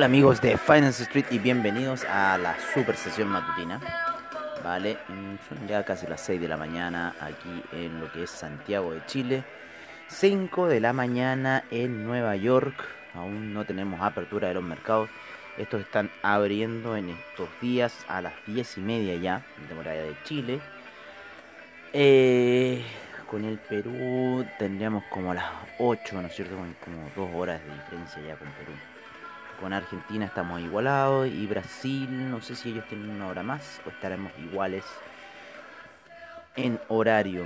Hola amigos de Finance Street y bienvenidos a la super sesión matutina. Vale, mm, son ya casi las 6 de la mañana aquí en lo que es Santiago de Chile. 5 de la mañana en Nueva York. Aún no tenemos apertura de los mercados. Estos están abriendo en estos días a las 10 y media ya, de temporada de Chile. Eh, con el Perú tendríamos como a las 8, ¿no es cierto? Como dos horas de diferencia ya con Perú. Con Argentina estamos igualados y Brasil, no sé si ellos tienen una hora más o estaremos iguales en horario.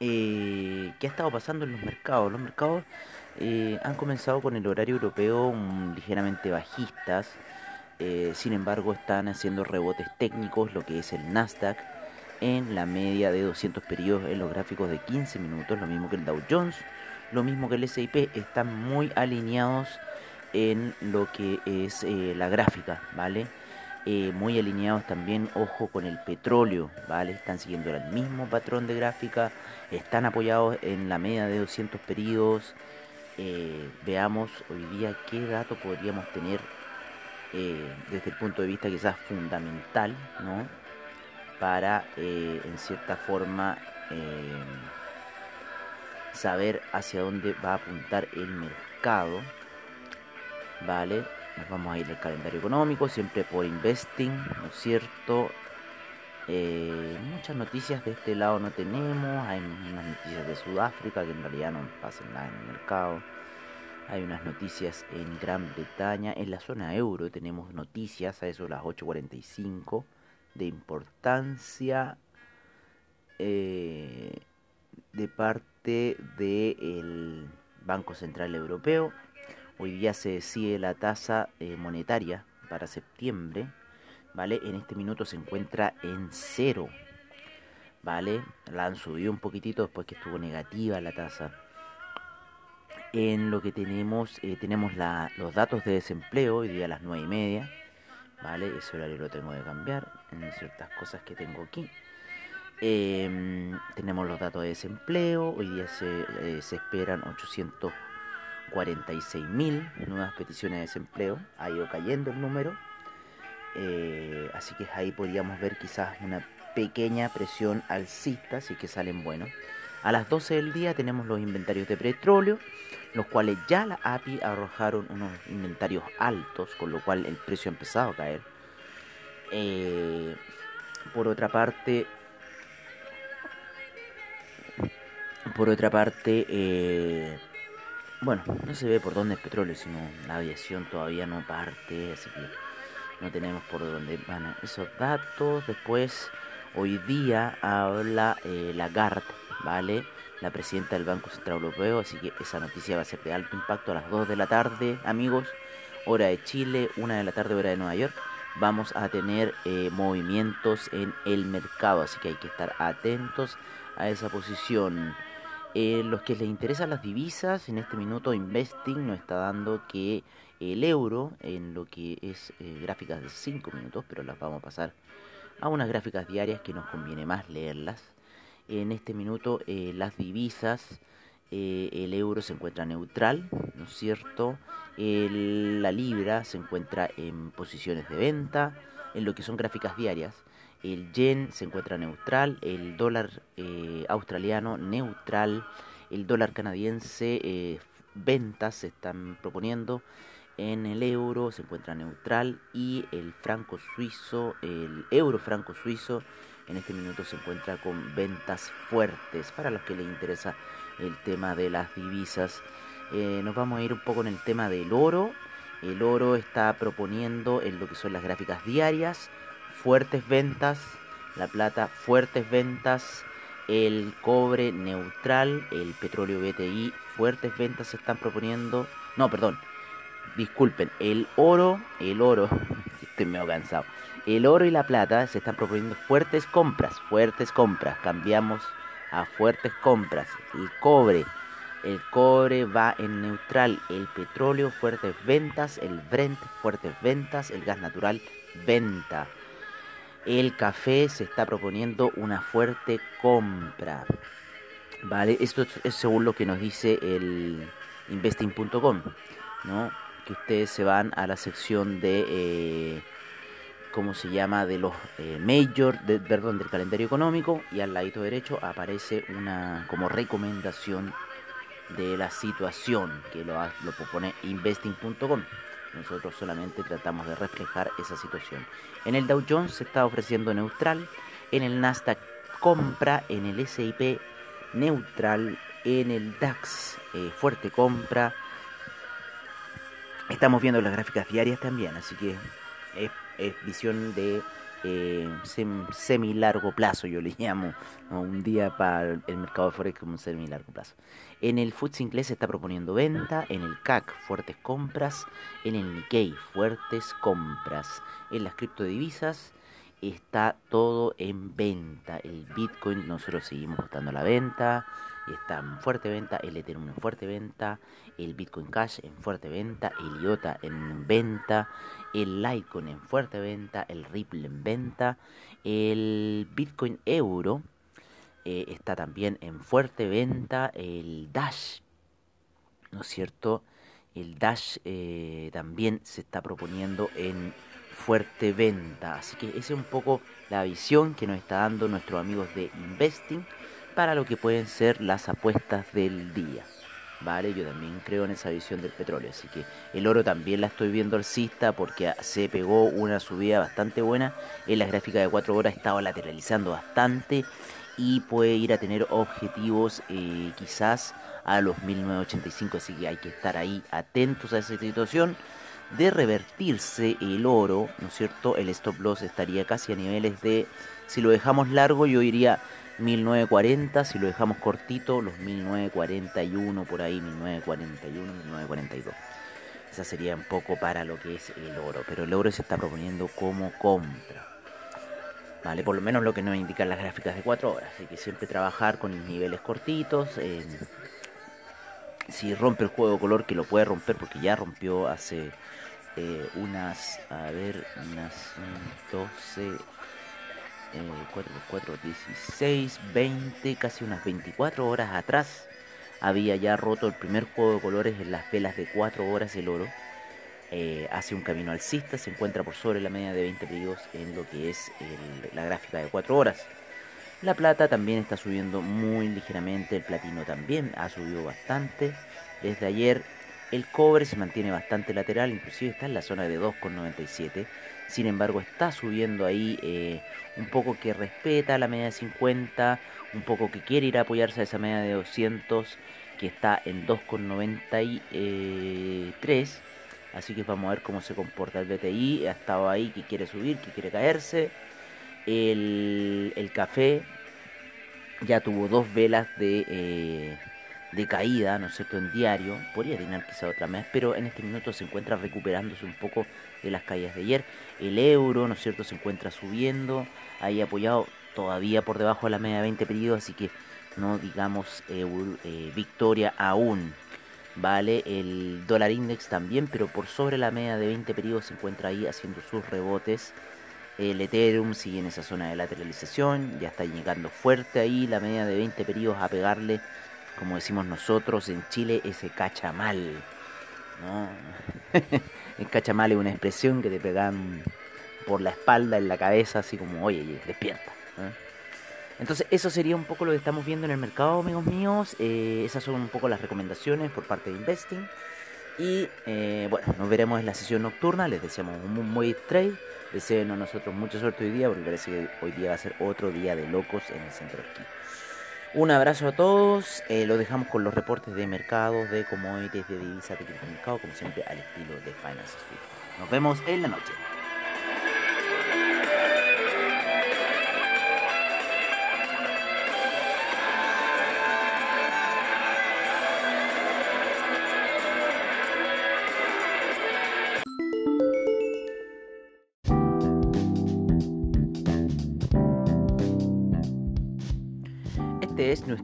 Eh, ¿Qué ha estado pasando en los mercados? Los mercados eh, han comenzado con el horario europeo ligeramente bajistas. Eh, sin embargo, están haciendo rebotes técnicos, lo que es el Nasdaq, en la media de 200 periodos en los gráficos de 15 minutos, lo mismo que el Dow Jones, lo mismo que el SIP, están muy alineados en lo que es eh, la gráfica, ¿vale? Eh, muy alineados también, ojo, con el petróleo, ¿vale? Están siguiendo el mismo patrón de gráfica, están apoyados en la media de 200 periodos. Eh, veamos hoy día qué dato podríamos tener desde el punto de vista quizás fundamental, ¿no? Para, en cierta forma, saber hacia dónde va a apuntar el mercado. Vale, nos vamos a ir al calendario económico, siempre por investing, ¿no es cierto? Eh, muchas noticias de este lado no tenemos, hay unas noticias de Sudáfrica que en realidad no pasan nada en el mercado. Hay unas noticias en Gran Bretaña, en la zona euro tenemos noticias a eso de las 8.45 de importancia eh, de parte del Banco Central Europeo Hoy día se decide la tasa eh, monetaria para septiembre, ¿vale? En este minuto se encuentra en cero, ¿vale? La han subido un poquitito después que estuvo negativa la tasa. En lo que tenemos, eh, tenemos los datos de desempleo, hoy día a las 9 y media, ¿vale? Ese horario lo tengo que cambiar en ciertas cosas que tengo aquí. Em, tenemos los datos de desempleo, hoy día se, eh, se esperan 800 46.000 nuevas peticiones de desempleo, ha ido cayendo el número, eh, así que ahí podríamos ver quizás una pequeña presión alcista, si que salen buenos. A las 12 del día tenemos los inventarios de petróleo, los cuales ya la API arrojaron unos inventarios altos, con lo cual el precio ha empezado a caer. Eh, por otra parte, por otra parte, eh, bueno, no se ve por dónde es petróleo, sino la aviación todavía no parte, así que no tenemos por dónde van esos datos. Después, hoy día habla eh, Lagarde, ¿vale? La presidenta del Banco Central Europeo, así que esa noticia va a ser de alto impacto a las 2 de la tarde, amigos, hora de Chile, 1 de la tarde, hora de Nueva York. Vamos a tener eh, movimientos en el mercado, así que hay que estar atentos a esa posición. Eh, los que les interesan las divisas, en este minuto Investing nos está dando que el euro, en lo que es eh, gráficas de 5 minutos, pero las vamos a pasar a unas gráficas diarias que nos conviene más leerlas. En este minuto eh, las divisas, el euro se encuentra neutral, ¿no es cierto? la libra se encuentra en posiciones de venta, en lo que son gráficas diarias el yen se encuentra neutral, el dólar eh, australiano neutral, el dólar canadiense eh, ventas se están proponiendo, en el euro se encuentra neutral y el franco suizo, el euro franco suizo en este minuto se encuentra con ventas fuertes para los que les interesa el tema de las divisas. Eh, nos vamos a ir un poco en el tema del oro. El oro está proponiendo en lo que son las gráficas diarias fuertes ventas, la plata fuertes ventas, el cobre neutral, el petróleo BTI fuertes ventas se están proponiendo. No, perdón, disculpen, el oro, el oro, estoy medio cansado. El oro y la plata se están proponiendo fuertes compras, fuertes compras. Cambiamos a fuertes compras. El cobre, el cobre va en neutral. El petróleo, fuertes ventas. El Brent, fuertes ventas. El gas natural, venta. El café se está proponiendo una fuerte compra. Vale, esto es según lo que nos dice el investing.com, ¿no? Que ustedes se van a la sección de eh, ¿cómo se llama? De los eh, major, de, perdón, del calendario económico y al ladito derecho aparece una como recomendación de la situación que lo, lo propone investing.com. Nosotros solamente tratamos de reflejar esa situación. En el Dow Jones se está ofreciendo neutral, en el Nasdaq compra, en el SIP neutral, en el DAX eh, fuerte compra. Estamos viendo las gráficas diarias también, así que es es visión de eh, semi largo plazo, yo le llamo, un día para el mercado de Forex como un semi largo plazo. En el FTSE inglés se está proponiendo venta, en el CAC fuertes compras, en el Nikkei fuertes compras, en las criptodivisas está todo en venta. El Bitcoin nosotros seguimos a la venta, está en fuerte venta, el Ethereum en fuerte venta, el Bitcoin Cash en fuerte venta, el IOTA en venta, el Litecoin en fuerte venta, el Ripple en venta, el Bitcoin Euro eh, está también en fuerte venta, el Dash, ¿no es cierto? El Dash eh, también se está proponiendo en fuerte venta. Así que esa es un poco la visión que nos está dando nuestros amigos de Investing para lo que pueden ser las apuestas del día. ¿vale? Yo también creo en esa visión del petróleo, así que el oro también la estoy viendo alcista porque se pegó una subida bastante buena, en las gráficas de 4 horas estaba lateralizando bastante y puede ir a tener objetivos eh, quizás a los 1985, así que hay que estar ahí atentos a esa situación. De revertirse el oro, ¿no es cierto? El stop loss estaría casi a niveles de, si lo dejamos largo, yo iría 1940, si lo dejamos cortito, los 1941 por ahí, 1941, 1942. Esa sería un poco para lo que es el oro, pero el oro se está proponiendo como compra. Vale, por lo menos lo que nos indican las gráficas de 4 horas. Así que siempre trabajar con niveles cortitos. Si rompe el juego de color, que lo puede romper porque ya rompió hace eh, unas, a ver, unas 12, 4 4, 16, 20, casi unas 24 horas atrás había ya roto el primer juego de colores en las velas de 4 horas el oro. Eh, hace un camino alcista, se encuentra por sobre la media de 20 periodos en lo que es la gráfica de 4 horas. La plata también está subiendo muy ligeramente, el platino también ha subido bastante. Desde ayer el cobre se mantiene bastante lateral, inclusive está en la zona de 2,97 sin embargo, está subiendo ahí eh, un poco que respeta la media de 50, un poco que quiere ir a apoyarse a esa media de 200 que está en 2,93. Así que vamos a ver cómo se comporta el BTI. Ha estado ahí, que quiere subir, que quiere caerse. El, café ya tuvo dos velas de, eh, de caída, ¿no es cierto?, en diario. Podría tener quizá otra vez, pero en este minuto se encuentra recuperándose un poco de las caídas de ayer. El euro, ¿no es cierto?, se encuentra subiendo, ahí apoyado todavía por debajo de la media de 20 periodos, así que no digamos eh, victoria aún. Vale, el dólar index también, pero por sobre la media de 20 periodos se encuentra ahí haciendo sus rebotes. El Ethereum sigue en esa zona de lateralización, ya está llegando fuerte ahí la media de 20 periodos a pegarle como decimos nosotros en Chile, ese cachamal. ¿no? el cachamal es una expresión que te pegan por la espalda, en la cabeza, así como, oye, despierta. Entonces, eso sería un poco lo que estamos viendo en el mercado, amigos míos. Eh, esas son un poco las recomendaciones por parte de Investing. Y eh, bueno, nos veremos en la sesión nocturna. Les deseamos un muy trade. Deseen a nosotros mucha suerte hoy día porque parece que hoy día va a ser otro día de locos en el centro de esquí. Un abrazo a todos. Eh, lo dejamos con los reportes de mercados, de commodities, de divisas, de mercado, como siempre, al estilo de Finance Street. Nos vemos en la noche.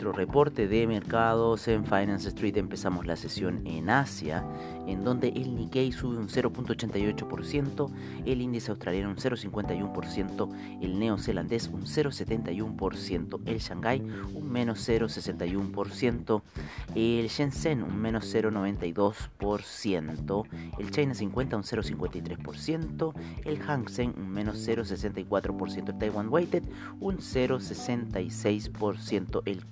nuestro reporte de mercados en Finance Street. Empezamos la sesión en Asia, en donde el Nikkei sube un 0.88%, el índice australiano un 0.51%, el neozelandés un 0.71%, el Shanghai un menos 0.61%, el Shenzhen un menos 0.92%, el China 50 un 0.53%, el Hang Seng un menos 0.64%, el Taiwan Weighted un 0.66% el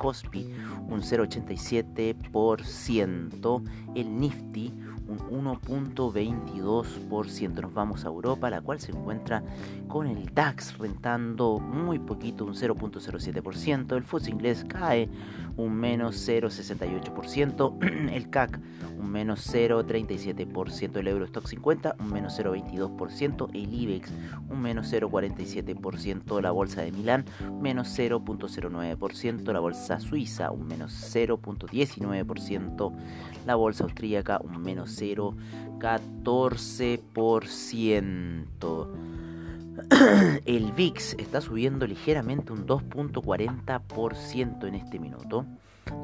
Un 0,87%, el Nifty un 1.22%. Nos vamos a Europa, la cual se encuentra con el DAX rentando muy poquito, un 0.07%. El FTSE inglés cae un menos 0.68%. El CAC un menos 0.37%. El Eurostock 50 un menos 0.22%. El IBEX un menos 0.47%. La Bolsa de Milán menos 0.09%. La Bolsa Suiza un menos 0.19%. La Bolsa Austríaca un menos 0,14%. El VIX está subiendo ligeramente un 2.40% en este minuto.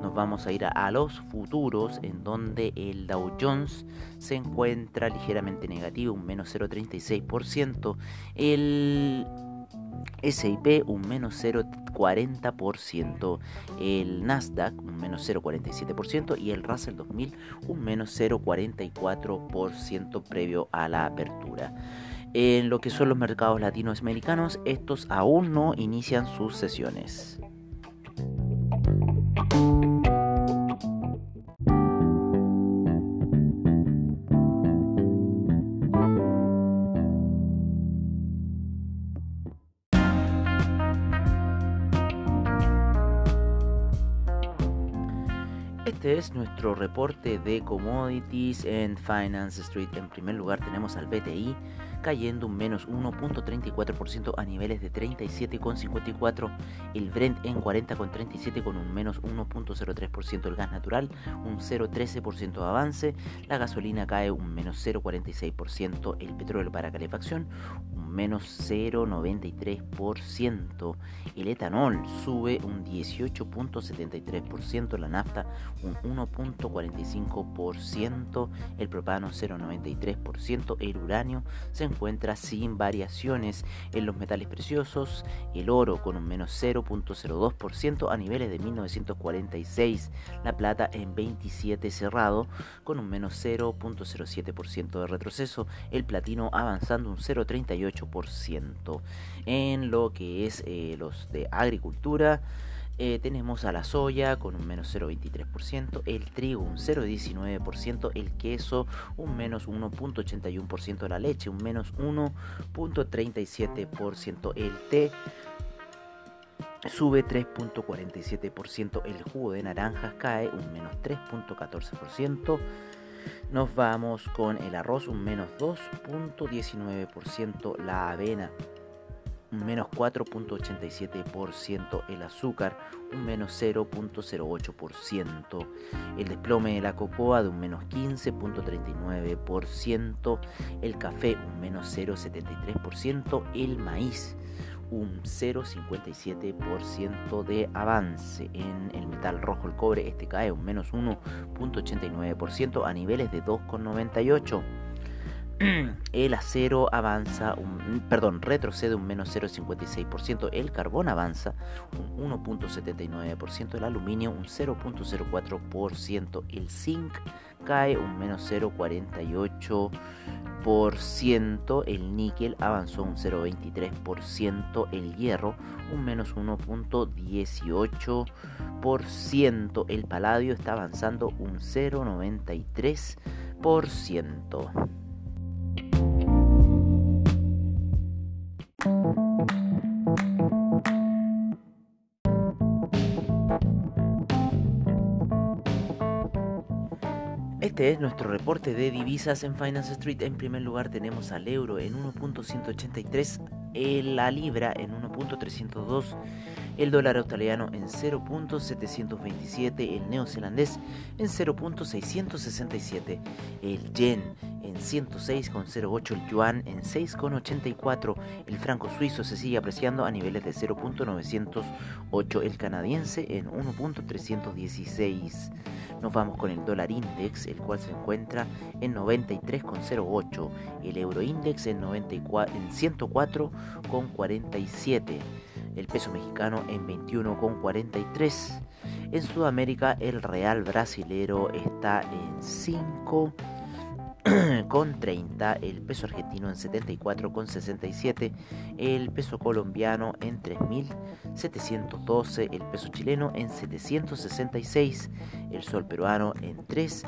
Nos vamos a ir a, los futuros, en donde el Dow Jones se encuentra ligeramente negativo, un menos 0,36%. El SIP un menos 0,40%, el Nasdaq un menos 0,47% y el Russell 2000 un menos 0,44% previo a la apertura. En lo que son los mercados latinoamericanos, estos aún no inician sus sesiones. Este es nuestro reporte de commodities en Finance Street. En primer lugar tenemos al BTI cayendo un menos 1.34% a niveles de 37,54, el Brent en 40,37 con un menos 1.03%, el gas natural un 0.13% de avance, la gasolina cae un menos 0.46%, el petróleo para calefacción un menos 0.93%, el etanol sube un 18.73%, la nafta un 1.45%, el propano 0.93%, el uranio se encuentra sin variaciones en los metales preciosos, el oro con un menos 0.02% a niveles de 1946, la plata en 27 cerrado con un menos 0.07% de retroceso, el platino avanzando un 0.38%. En lo que es eh, los de agricultura, eh, tenemos a la soya con un menos 0,23%, el trigo un 0,19%, el queso un menos 1,81%, la leche un menos 1,37%, el té sube 3.47%, el jugo de naranjas cae un menos 3.14%, nos vamos con el arroz un menos 2.19%, la avena un menos 4.87%, el azúcar un menos 0.08%, el desplome de la cocoa de un menos 15.39%, el café un menos 0.73%, el maíz un 0,57% de avance. En el metal rojo, el cobre, este cae un menos 1.89% a niveles de 2,98%. el acero avanza, perdón, retrocede un menos 0,56%, el carbón avanza un 1,79%, el aluminio un 0,04%, el zinc cae un menos 0,48%, el níquel avanzó un 0,23%, el hierro un menos 1,18%, el paladio está avanzando un 0,93%, Este es nuestro reporte de divisas en Finance Street. En primer lugar tenemos al euro en 1.183, la libra en 1.302, el dólar australiano en 0.727, el neozelandés en 0.667, el yen en 106,08, el yuan en 6,84, el franco suizo se sigue apreciando a niveles de 0.908, el canadiense en 1.316. Nos vamos con el dólar index, el cual se encuentra en 93,08, el euro index en, 94, en 104,47, el peso mexicano en 21,43. En Sudamérica el real brasilero está en 5 con 30, el peso argentino en 74 con 67, el peso colombiano en 3.712, el peso chileno en 766, el sol peruano en 3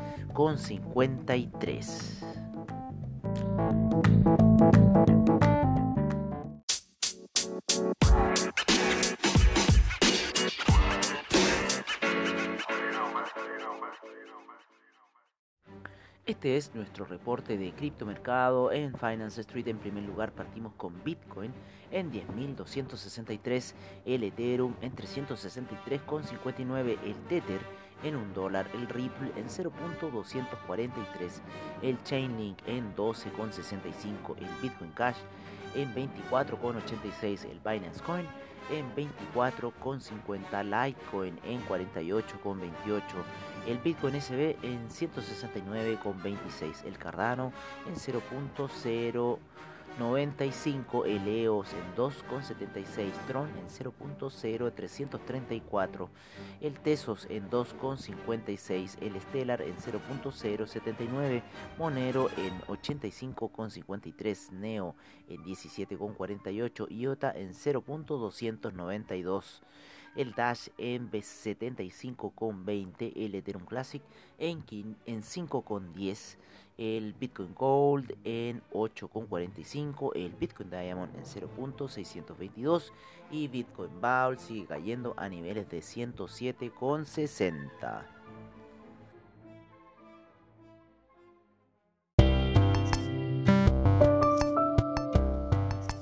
Este es nuestro reporte de criptomercado en Finance Street. En primer lugar partimos con Bitcoin en 10.263, el Ethereum en 363,59, el Tether en un dólar, el Ripple en 0.243, el Chainlink en 12.65, el Bitcoin Cash en 24.86, el Binance Coin en 24,50, Litecoin en 48,28, el Bitcoin SB en 169,26, el Cardano en 0.0 95 Eleos en 2,76, Tron en 0.0334, el Tesos en 2,56, el Stellar en 0.079, Monero en 85,53, Neo en 17,48 Iota en 0.292 el Dash en 75,20, el Ethereum Classic en, en 5,10, el Bitcoin Gold en 8,45, el Bitcoin Diamond en 0.622 y Bitcoin Bowl sigue cayendo a niveles de 107,60.